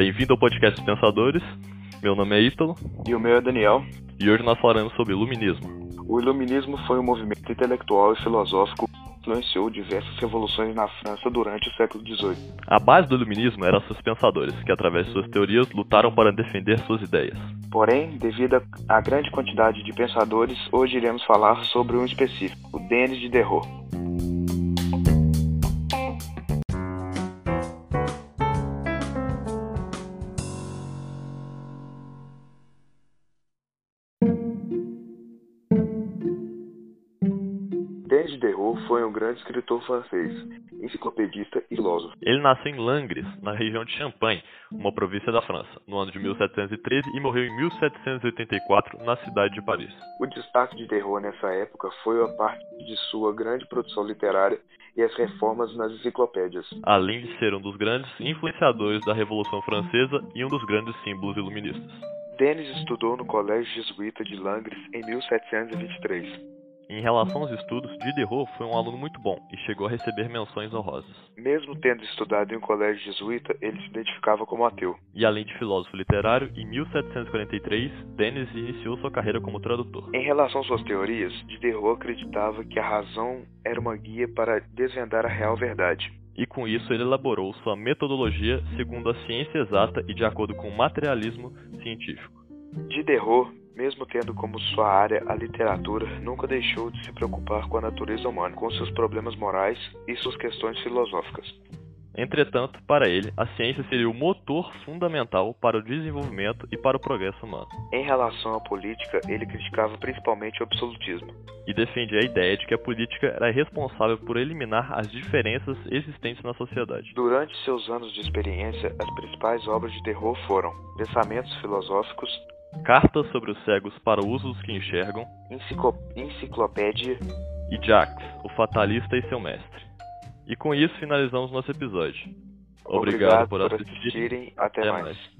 Bem-vindo ao podcast Pensadores. Meu nome é Ítalo. E o meu é Daniel. E hoje nós falaremos sobre iluminismo. O iluminismo foi um movimento intelectual e filosófico que influenciou diversas revoluções na França durante o século XVIII. A base do iluminismo eram seus pensadores, que através de suas teorias lutaram para defender suas ideias. Porém, devido à grande quantidade de pensadores, hoje iremos falar sobre um específico, o Denis Diderot. Denis Diderot foi um grande escritor francês, enciclopedista e filósofo. Ele nasceu em Langres, na região de Champagne, uma província da França, no ano de 1713 e morreu em 1784 na cidade de Paris. O destaque de Diderot nessa época foi a parte de sua grande produção literária e as reformas nas enciclopédias. Além de ser um dos grandes influenciadores da Revolução Francesa e um dos grandes símbolos iluministas. Denis estudou no Colégio Jesuíta de Langres em 1723. Em relação aos estudos, Diderot foi um aluno muito bom e chegou a receber menções honrosas. Mesmo tendo estudado em um colégio jesuíta, ele se identificava como ateu. E além de filósofo literário, em 1743, Denis iniciou sua carreira como tradutor. Em relação às suas teorias, Diderot acreditava que a razão era uma guia para desvendar a real verdade. E com isso ele elaborou sua metodologia segundo a ciência exata e de acordo com o materialismo científico. Diderot mesmo tendo como sua área a literatura, nunca deixou de se preocupar com a natureza humana, com seus problemas morais e suas questões filosóficas. Entretanto, para ele, a ciência seria o motor fundamental para o desenvolvimento e para o progresso humano. Em relação à política, ele criticava principalmente o absolutismo. E defendia a ideia de que a política era responsável por eliminar as diferenças existentes na sociedade. Durante seus anos de experiência, as principais obras de terror foram Pensamentos Filosóficos, Cartas sobre os cegos para o uso dos que enxergam, Enciclo Enciclopédia e Jax, o fatalista e seu mestre. E com isso finalizamos nosso episódio. Obrigado, Obrigado por assistirem. Até, Até mais. mais.